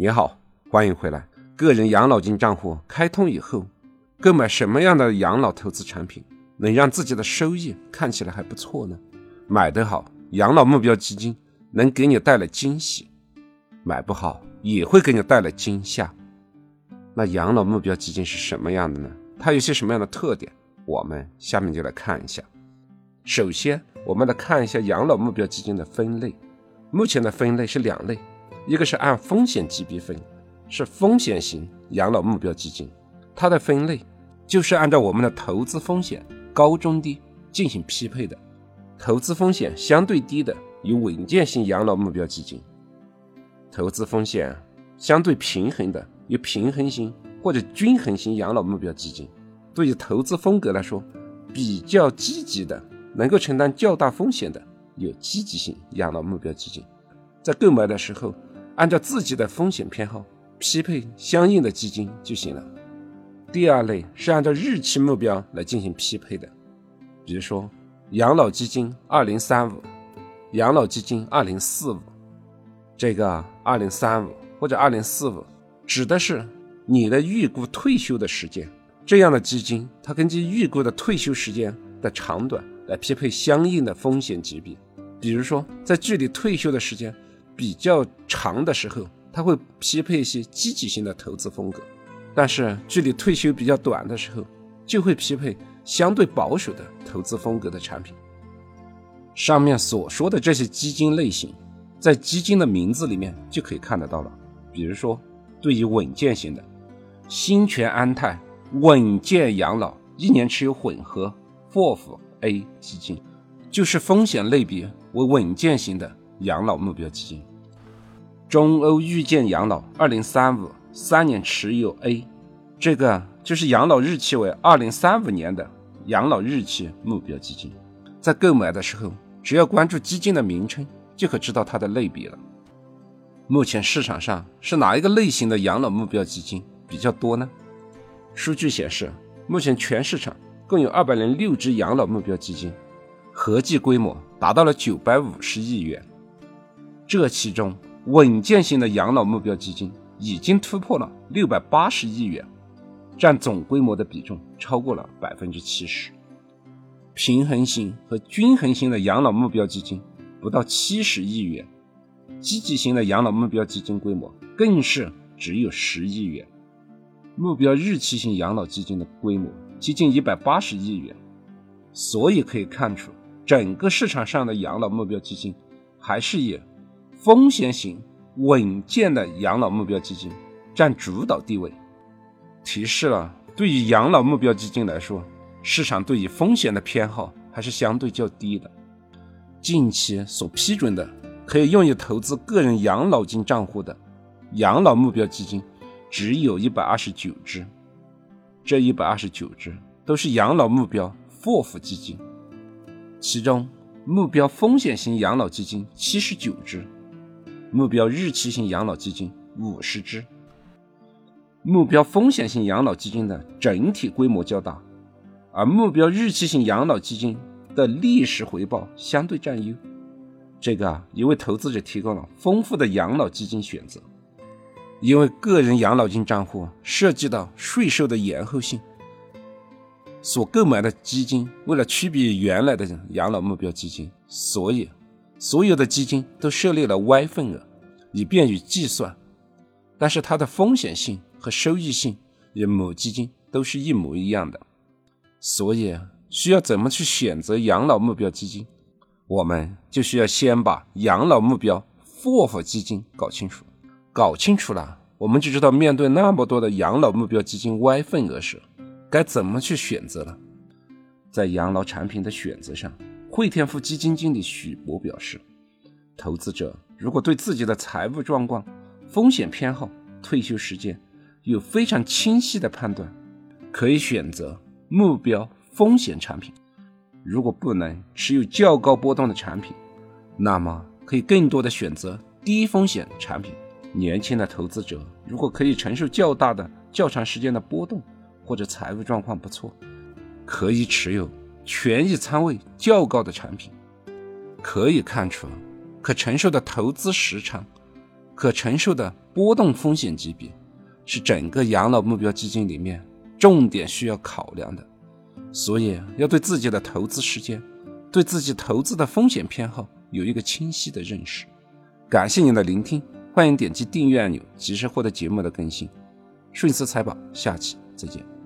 你好，欢迎回来。个人养老金账户开通以后，购买什么样的养老投资产品能让自己的收益看起来还不错呢？买得好，养老目标基金能给你带来惊喜；买不好，也会给你带来惊吓。那养老目标基金是什么样的呢？它有些什么样的特点？我们下面就来看一下。首先，我们来看一下养老目标基金的分类。目前的分类是两类。一个是按风险级别分，是风险型养老目标基金，它的分类就是按照我们的投资风险高中低进行匹配的。投资风险相对低的有稳健型养老目标基金，投资风险相对平衡的有平衡型或者均衡型养老目标基金。对于投资风格来说，比较积极的，能够承担较大风险的有积极性养老目标基金，在购买的时候。按照自己的风险偏好匹配相应的基金就行了。第二类是按照日期目标来进行匹配的，比如说养老基金二零三五、养老基金二零四五。这个二零三五或者二零四五指的是你的预估退休的时间。这样的基金，它根据预估的退休时间的长短来匹配相应的风险级别。比如说，在距离退休的时间。比较长的时候，它会匹配一些积极性的投资风格；但是距离退休比较短的时候，就会匹配相对保守的投资风格的产品。上面所说的这些基金类型，在基金的名字里面就可以看得到了。比如说，对于稳健型的，新全安泰稳健养老一年持有混合 FOF A 基金，就是风险类别为稳健型的。养老目标基金，中欧遇见养老二零三五三年持有 A，这个就是养老日期为二零三五年的养老日期目标基金。在购买的时候，只要关注基金的名称，就可知道它的类别了。目前市场上是哪一个类型的养老目标基金比较多呢？数据显示，目前全市场共有二百零六只养老目标基金，合计规模达到了九百五十亿元。这其中，稳健型的养老目标基金已经突破了六百八十亿元，占总规模的比重超过了百分之七十。平衡型和均衡型的养老目标基金不到七十亿元，积极型的养老目标基金规模更是只有十亿元。目标日期型养老基金的规模接近一百八十亿元，所以可以看出，整个市场上的养老目标基金还是以。风险型稳健的养老目标基金占主导地位，提示了对于养老目标基金来说，市场对于风险的偏好还是相对较低的。近期所批准的可以用于投资个人养老金账户的养老目标基金只有一百二十九只，这一百二十九只都是养老目标 FOF 基金，其中目标风险型养老基金七十九只。目标日期型养老基金五十只，目标风险型养老基金的整体规模较大，而目标日期型养老基金的历史回报相对占优，这个啊也为投资者提供了丰富的养老基金选择。因为个人养老金账户涉及到税收的延后性，所购买的基金为了区别于原来的养老目标基金，所以。所有的基金都设立了 Y 份额，以便于计算，但是它的风险性和收益性与母基金都是一模一样的。所以需要怎么去选择养老目标基金，我们就需要先把养老目标 FOF 基金搞清楚。搞清楚了，我们就知道面对那么多的养老目标基金 Y 份额时，该怎么去选择了。在养老产品的选择上。汇添富基金经理许博表示，投资者如果对自己的财务状况、风险偏好、退休时间有非常清晰的判断，可以选择目标风险产品；如果不能持有较高波动的产品，那么可以更多的选择低风险产品。年轻的投资者如果可以承受较大的、较长时间的波动，或者财务状况不错，可以持有。权益仓位较高的产品，可以看出可承受的投资时长可承受的波动风险级别，是整个养老目标基金里面重点需要考量的。所以要对自己的投资时间，对自己投资的风险偏好有一个清晰的认识。感谢您的聆听，欢迎点击订阅按钮，及时获得节目的更新。顺思财宝，下期再见。